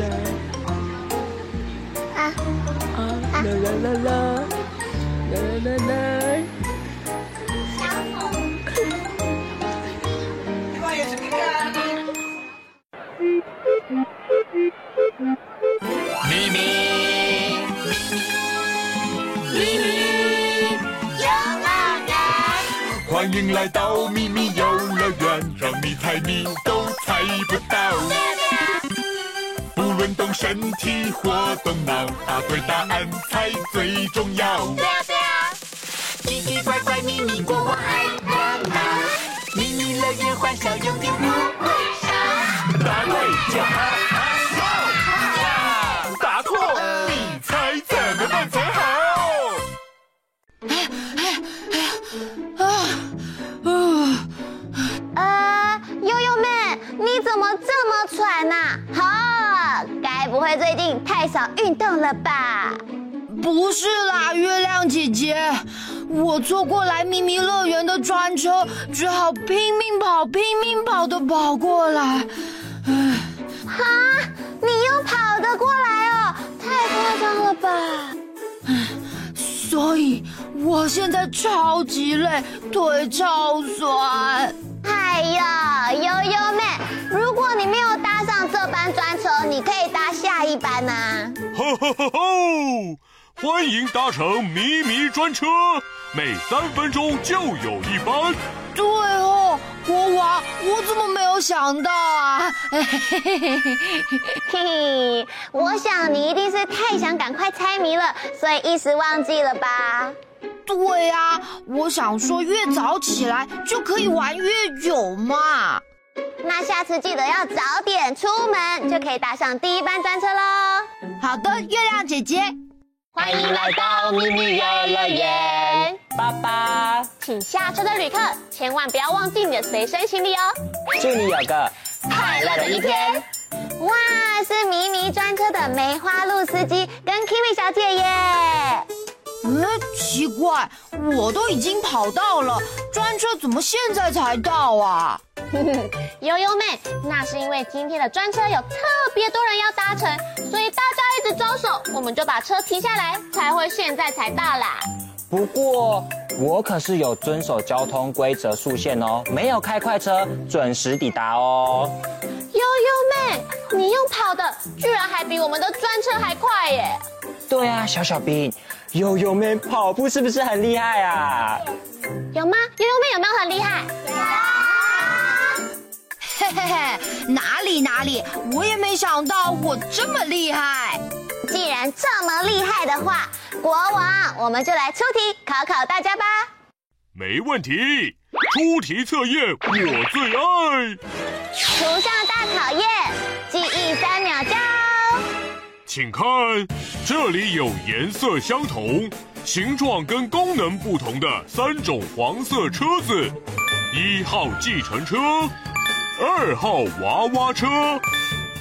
啦啦啦啦，啦啦啦。小咪咪，咪咪，游乐园，欢迎来到咪咪游乐园，让你猜谜都猜不到。身体活动脑，答对答案才最重要。对呀对呀，奇奇怪怪秘密国王爱热闹，秘密乐园欢笑永远不会少。答对就好少运动了吧？不是啦，月亮姐姐，我坐过来咪咪乐园的专车，只好拼命跑、拼命跑的跑过来。唉，哈，你又跑得过来哦？太夸张了吧！唉，所以我现在超级累，腿超酸。哎呀，悠悠妹，如果你没有搭上这班专车，你可以搭下一班呐、啊。吼吼吼吼！欢迎搭乘咪咪专车，每三分钟就有一班。对哦，国王，我怎么没有想到啊？嘿嘿嘿嘿嘿嘿，我想你一定是太想赶快猜谜了，所以一时忘记了吧？对呀、啊，我想说越早起来就可以玩越久嘛。那下次记得要早点出门，就可以搭上第一班专车喽。好的，月亮姐姐。欢迎来到咪咪游乐园，爸爸，请下车的旅客千万不要忘记你的随身行李哦。祝你有个快乐的一天。哇，是咪咪专车的梅花鹿司机跟 Kimi 小姐耶。嗯，奇怪，我都已经跑到了，专车怎么现在才到啊？悠悠妹，那是因为今天的专车有特别多人要搭乘，所以大家一直招手，我们就把车停下来，才会现在才到啦。不过我可是有遵守交通规则速限哦，没有开快车，准时抵达哦。悠悠妹，你用跑的，居然还比我们的专车还快耶！对啊，小小兵，悠悠妹跑步是不是很厉害啊？有吗？悠悠妹有没有很厉害？嘿嘿嘿，哪里哪里，我也没想到我这么厉害。既然这么厉害的话，国王，我们就来出题考考大家吧。没问题，出题测验我最爱。图像大考验，记忆三秒钟。请看，这里有颜色相同、形状跟功能不同的三种黄色车子：一号计程车。二号娃娃车，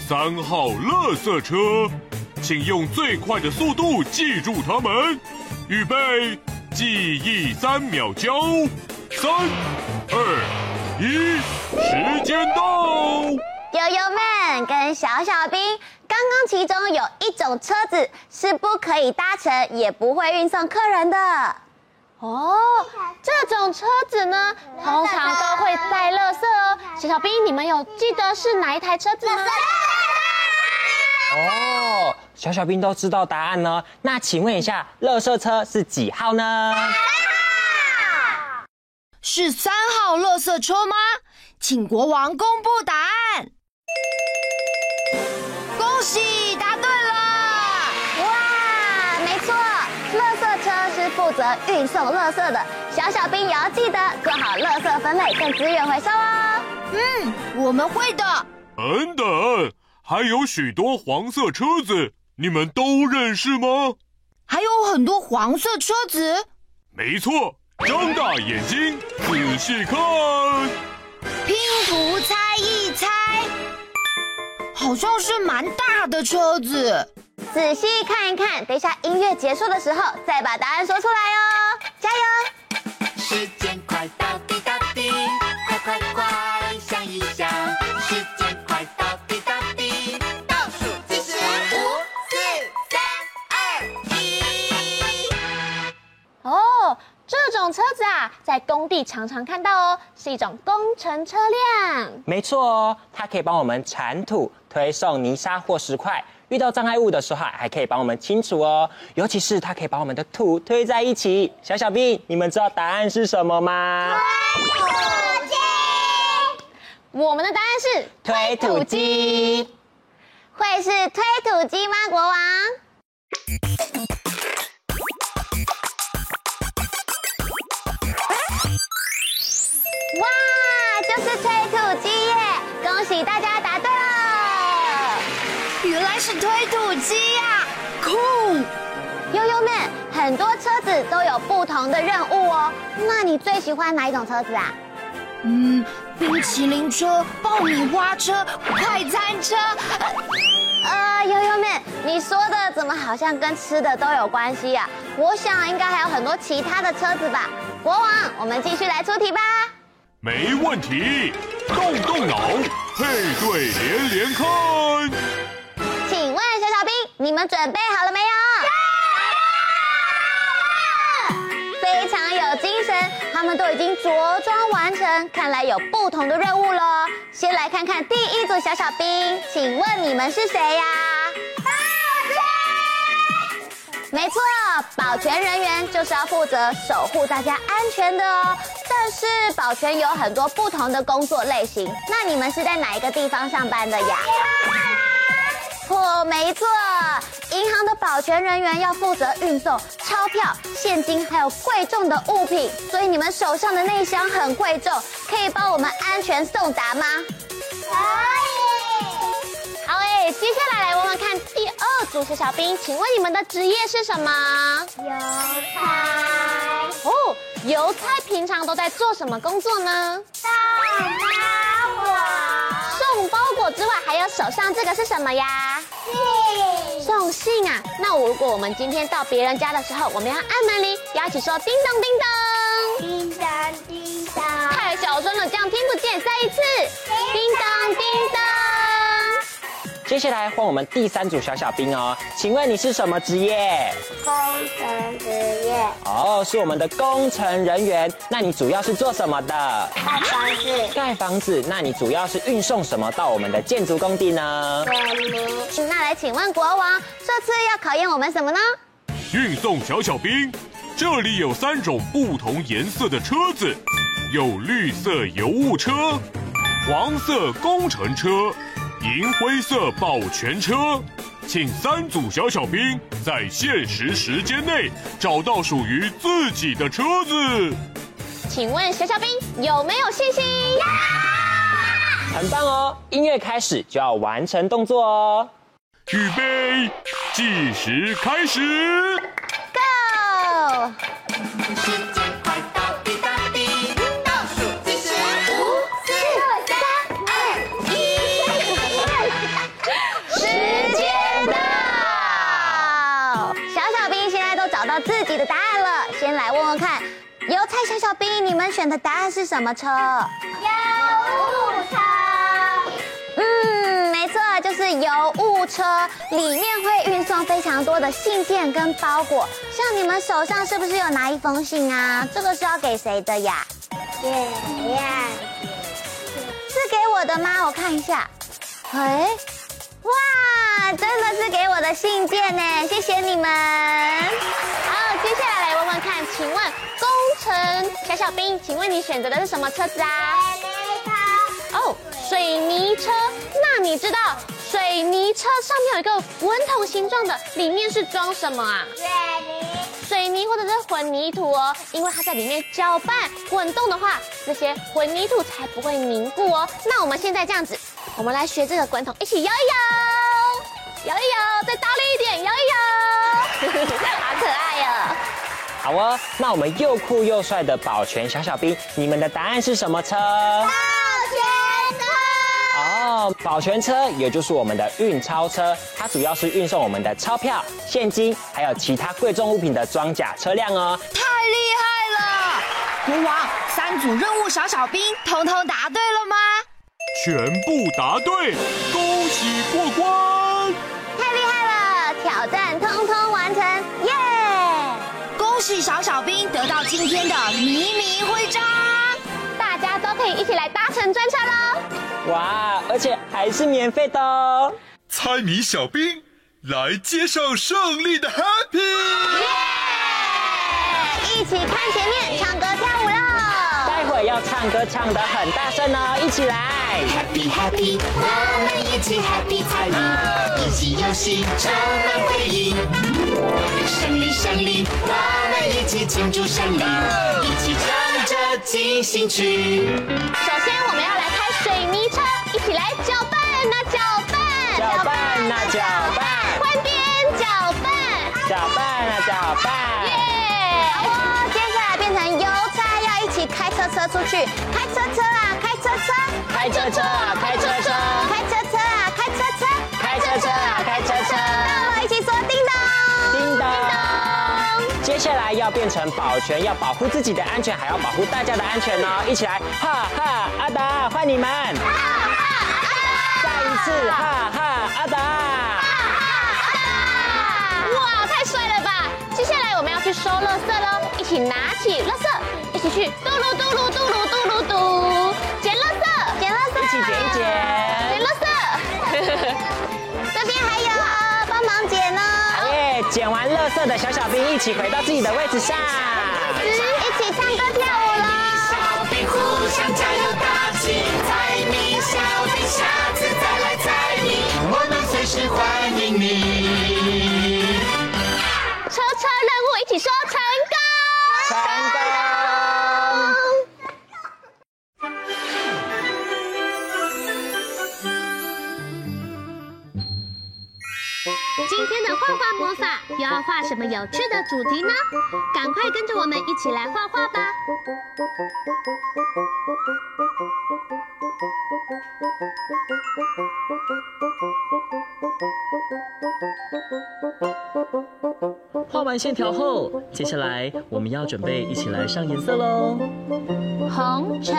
三号垃圾车，请用最快的速度记住它们。预备，记忆三秒，交三二一，时间到。悠悠们跟小小兵，刚刚其中有一种车子是不可以搭乘，也不会运送客人的。哦，这种车子呢，通常都会载垃圾哦。小小兵，你们有记得是哪一台车子吗？哦，小小兵都知道答案呢。那请问一下，垃圾车是几号呢？是三号垃圾车吗？请国王公布答案。责运送垃圾的。小小兵也要记得做好垃圾分类跟资源回收哦。嗯，我们会的。等等，还有许多黄色车子，你们都认识吗？还有很多黄色车子。没错，睁大眼睛仔细看。拼图猜一猜。好像是蛮大的车子。仔细看一看，等一下音乐结束的时候再把答案说出来哦，加油！时间快到种车子啊，在工地常常看到哦，是一种工程车辆。没错哦，它可以帮我们铲土、推送泥沙或石块。遇到障碍物的时候，还可以帮我们清除哦。尤其是它可以把我们的土推在一起。小小兵，你们知道答案是什么吗？推土机。我们的答案是推土机。会是推土机吗，国王？很多车子都有不同的任务哦。那你最喜欢哪一种车子啊？嗯，冰淇淋车、爆米花车、快餐车。呃，悠悠妹，你说的怎么好像跟吃的都有关系呀？我想应该还有很多其他的车子吧。国王，我们继续来出题吧。没问题，动动脑，配对连连看。请问小小兵，你们准备好了没有？们都已经着装完成，看来有不同的任务喽。先来看看第一组小小兵，请问你们是谁呀？没错，保全人员就是要负责守护大家安全的哦。但是保全有很多不同的工作类型，那你们是在哪一个地方上班的呀？错，没错，银行的保全人员要负责运送钞票、现金还有贵重的物品，所以你们手上的那箱很贵重，可以帮我们安全送达吗？可以。好诶，接下来来问问看第二组小小兵，请问你们的职业是什么？邮差。哦，邮差平常都在做什么工作呢？送包裹。送包裹之外，还有手上这个是什么呀？信。送信啊？那如果我们今天到别人家的时候，我们要按门铃，要一起说叮咚叮咚。叮当叮当。太小声了，这样听不见。再一次。叮当叮当。接下来换我们第三组小小兵哦，请问你是什么职业？工程职业。哦，是我们的工程人员。那你主要是做什么的？盖房子。盖房子。那你主要是运送什么到我们的建筑工地呢？水泥。那来请问国王，这次要考验我们什么呢？运送小小兵。这里有三种不同颜色的车子，有绿色油务车、黄色工程车。银灰色保全车，请三组小小兵在限时时间内找到属于自己的车子。请问小小兵有没有信心？很棒哦！音乐开始就要完成动作哦。预备，计时开始你们选的答案是什么车？邮务车。嗯，没错，就是邮务车，里面会运送非常多的信件跟包裹。像你们手上是不是有拿一封信啊？这个是要给谁的呀？给呀，是给我的吗？我看一下。哎，哇，真的是给我的信件呢，谢谢你们。好接下来请问工程小小兵，请问你选择的是什么车子啊？水泥车。哦，水泥车。那你知道水泥车上面有一个滚筒形状的，里面是装什么啊？水泥。水泥或者是混凝土哦，因为它在里面搅拌滚动的话，这些混凝土才不会凝固哦。那我们现在这样子，我们来学这个滚筒，一起摇一摇，摇一摇，再大力一点，摇一摇。好哦，那我们又酷又帅的保全小小兵，你们的答案是什么车？保全车。哦，哦。保全车也就是我们的运钞车，它主要是运送我们的钞票、现金，还有其他贵重物品的装甲车辆哦。太厉害了！国王，三组任务小小兵通通答对了吗？全部答对，恭喜过关！恭喜小小兵得到今天的迷你徽章，大家都可以一起来搭乘专车喽！哇，而且还是免费的哦！猜谜小兵来接受胜利的 Happy，耶！一起看前面要唱歌唱得很大声哦，一起来！Happy Happy，我们一起 Happy 猜谜，一起游戏充满回忆，胜利胜利，我们。一起庆祝胜利，一起唱着进行曲。首先，我们要来开水泥车，一起来搅拌那搅拌，搅拌那搅拌，换边搅拌，搅拌那搅拌。耶！起开车车出去，开车车啊，开车车，开车车啊，开车车，开车车啊，开车车，开车车啊，开车车。到了，一起说叮咚，叮咚。接下来要变成保全，要保护自己的安全，还要保护大家的安全哦！一起来，哈哈，阿达，换你们！哈哈，阿达！再一次，哈哈，阿达！哈哈，阿达！哇，太帅了吧！接下来我们要去收垃圾喽，一起拿起垃圾，一起去嘟噜嘟噜嘟噜嘟噜嘟，捡垃圾，捡垃圾，一起捡一捡，捡垃圾。这边还有，帮忙捡呢。捡完垃圾的小小兵一起回到自己的位置上，一起唱歌跳舞啦。小兵互相加油打气，猜谜小兵下次再来猜谜，我们随时欢迎你。车车任务一起说成功，成功。今天的画画魔法又要画什么有趣的主题呢？赶快跟着我们一起来画画吧！画完线条后，接下来我们要准备一起来上颜色喽。红、橙、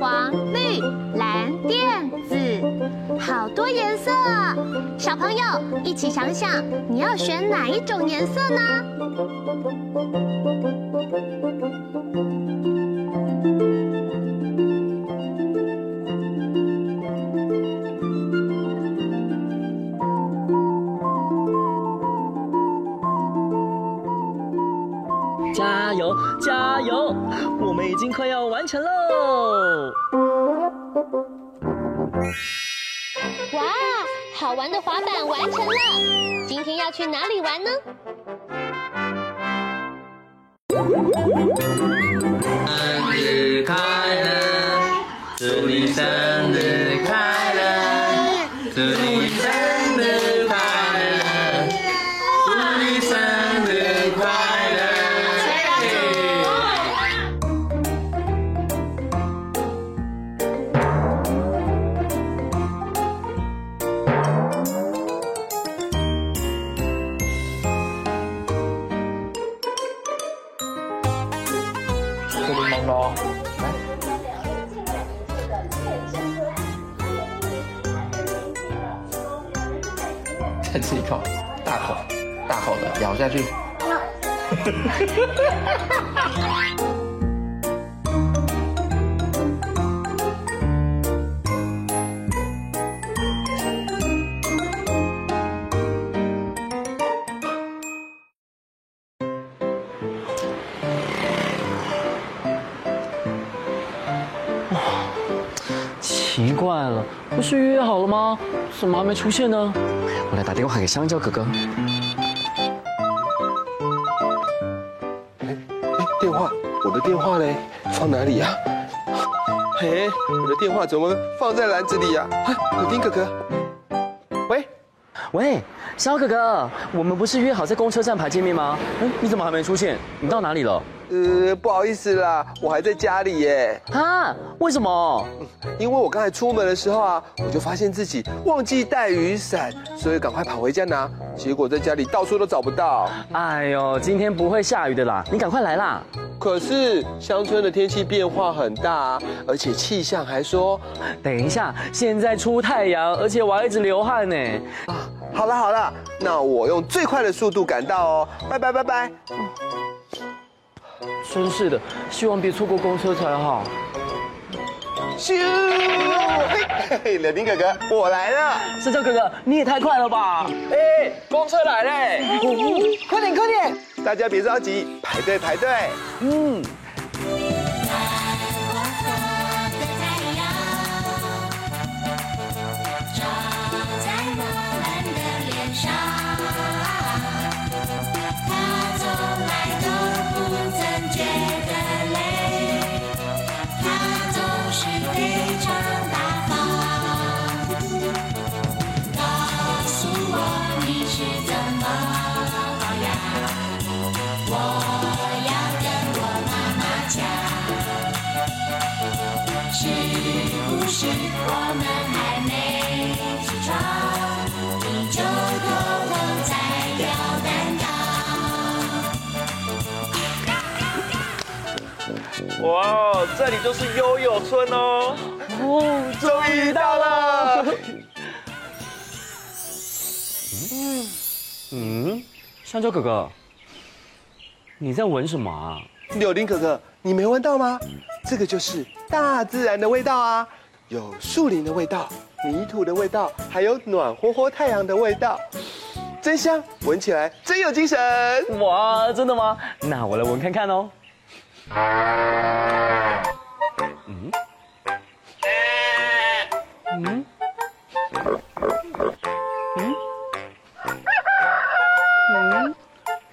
黄、绿、蓝、靛、紫，好多颜色！小朋友一起想想，你要选哪一种颜色呢？加油，加油！我们已经快要完成喽！哇，好玩的滑板完成了！今天要去哪里玩呢？生日快乐，祝你生下去。奇怪了，不是约好了吗？怎么还没出现呢？我来打电话给香蕉哥哥。的电话嘞，放哪里呀？嘿，我的电话怎么放在篮子里呀？哎，布丁哥哥，喂，喂，肖哥哥，我们不是约好在公车站牌见面吗？嗯，你怎么还没出现？你到哪里了？呃，不好意思啦，我还在家里耶。啊？为什么？因为我刚才出门的时候啊，我就发现自己忘记带雨伞，所以赶快跑回家拿。结果在家里到处都找不到。哎呦，今天不会下雨的啦，你赶快来啦。可是乡村的天气变化很大啊，而且气象还说，等一下，现在出太阳，而且我还一直流汗呢。啊，好了好了，那我用最快的速度赶到哦。拜拜拜拜。真是的，希望别错过公车才好。咻！嘿嘿，柳丁哥哥，我来了。石头哥哥，你也太快了吧！哎，公车来嘞！快点快点，大家别着急，排队排队。嗯。哇，这里就是悠悠村哦！哦，终于到了。嗯嗯，香蕉哥哥，你在闻什么啊？柳丁哥哥，你没闻到吗？这个就是大自然的味道啊，有树林的味道、泥土的味道，还有暖和和太阳的味道，真香，闻起来真有精神。哇，真的吗？那我来闻看看哦。嗯？嗯？嗯？嗯？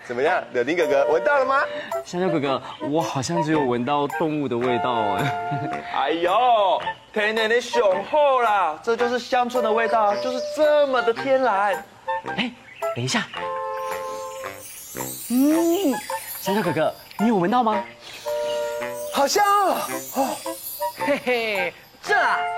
怎么样，柳丁哥哥，闻到了吗？香蕉哥哥，我好像只有闻到动物的味道哎。哎呦，天然的雄厚啦，这就是乡村的味道，就是这么的天然。哎，等一下。嗯，香蕉哥哥，你有闻到吗？好香哦！哦，嘿嘿，这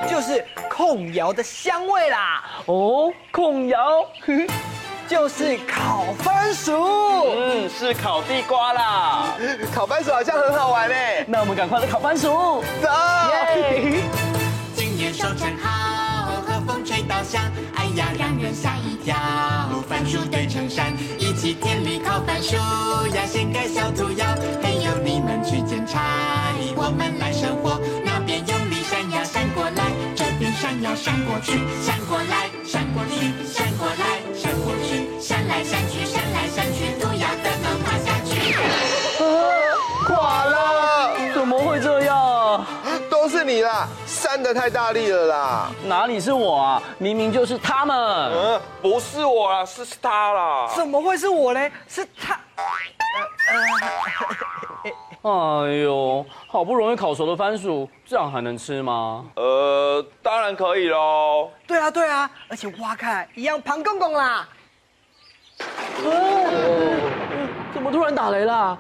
就是控窑的香味啦！哦，控窑，就是烤番薯。嗯，是烤地瓜啦。烤番薯好像很好玩呢。那我们赶快来烤番薯，走！今年收成好，和风吹稻香，哎呀，让人吓一跳。番薯堆成山，一起田里烤番薯呀，掀盖小土窑，嘿呦，你们去捡柴。我们来生火，那边用力扇呀扇过来，这边扇呀扇过去，扇过来扇过去，扇过来闪过去，扇来扇去，扇来扇去，土窑怎么垮下去？啊，垮了！你啦，扇的太大力了啦！哪里是我啊？明明就是他们。嗯，不是我啦，是是他啦。怎么会是我嘞？是他。哎呦，好不容易烤熟的番薯，这样还能吃吗？呃，当然可以喽。对啊，对啊，而且挖开来一样胖公公啦。怎么突然打雷啦？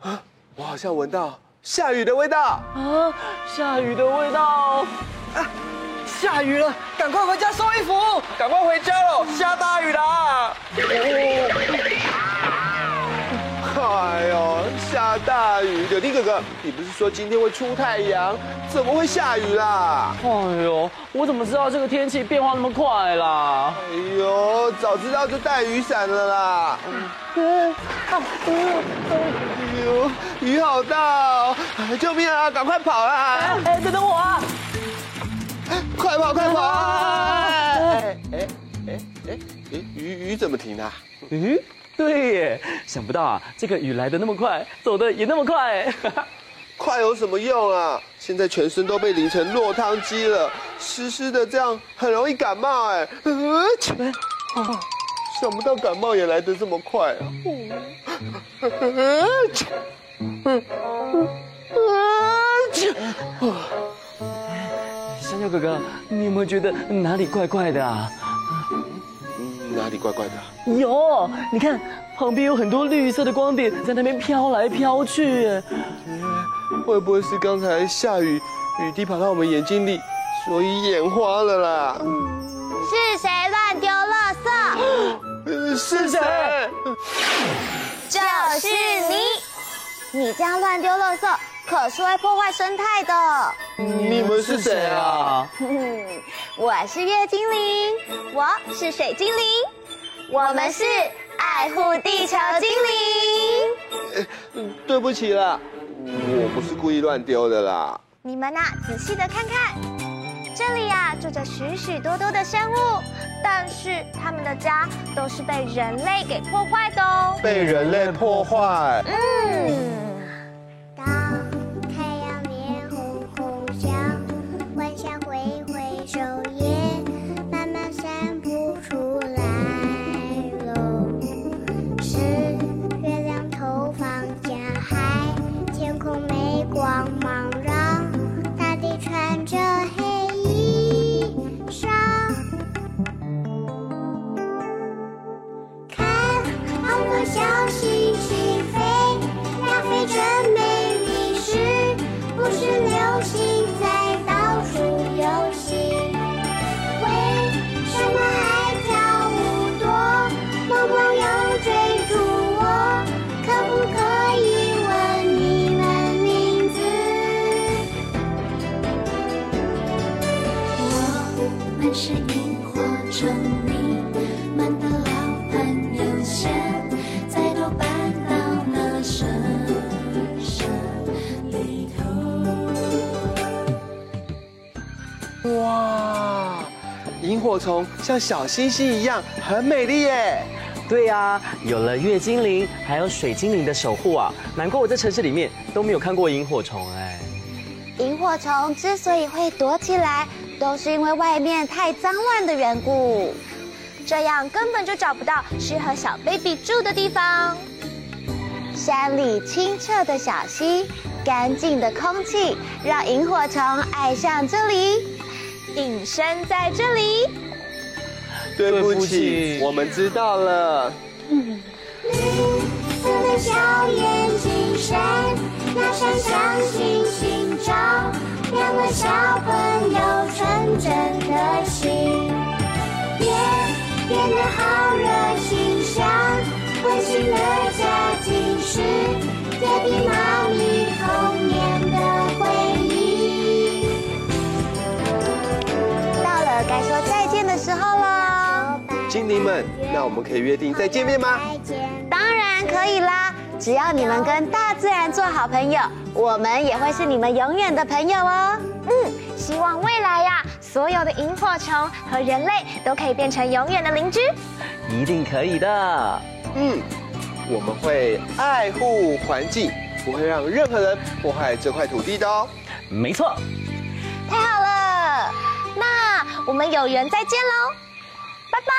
啊，我好像闻到下雨的味道。啊，下雨的味道。啊，下雨了，赶快回家收衣服，赶快回家喽，下大雨啦。哎呦，下大雨！柳丁哥哥，你不是说今天会出太阳，怎么会下雨啦？哎呦，我怎么知道这个天气变化那么快啦？哎呦，早知道就带雨伞了啦！嗯，哎呦，雨好大哦！救命啊，赶快跑啦！哎，等等我啊！快跑，快跑！哎哎哎哎哎，雨雨怎么停了？嗯。对耶，想不到啊，这个雨来的那么快，走的也那么快。快有什么用啊？现在全身都被淋成落汤鸡了，湿湿的，这样很容易感冒哎。呃，想不到感冒也来得这么快啊。香蕉哥哥，你有没有觉得哪里怪怪的啊？哪里怪怪的？有，你看旁边有很多绿色的光点在那边飘来飘去。哎，会不会是刚才下雨，雨滴跑到我们眼睛里，所以眼花了啦？是谁乱丢垃圾？是谁？就是你！你这样乱丢垃圾，可是会破坏生态的。你们是谁啊？我是月精灵，我是水精灵，我们是爱护地球精灵。对不起啦，我不是故意乱丢的啦。你们呐，仔细的看看，这里呀住着许许多多的生物，但是他们的家都是被人类给破坏的哦。被人类破坏？嗯。萤火虫像小星星一样，很美丽耶。对呀，有了月精灵还有水精灵的守护啊，难怪我在城市里面都没有看过萤火虫哎。萤火虫之所以会躲起来，都是因为外面太脏乱的缘故，这样根本就找不到适合小 baby 住的地方。山里清澈的小溪，干净的空气，让萤火虫爱上这里。隐身在这里。对不起，我们知道了。绿色的小眼睛闪，那闪像星星照亮了小朋友纯真的心。变变得好热情，像温馨的家庭是爹地妈咪童年候了，精灵们，那我们可以约定再见面吗？当然可以啦！只要你们跟大自然做好朋友，我们也会是你们永远的朋友哦。嗯，希望未来呀，所有的萤火虫和人类都可以变成永远的邻居。一定可以的。嗯，我们会爱护环境，不会让任何人破坏这块土地的哦。没错。那我们有缘再见喽，拜拜，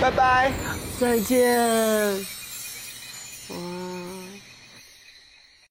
拜拜，再见。嗯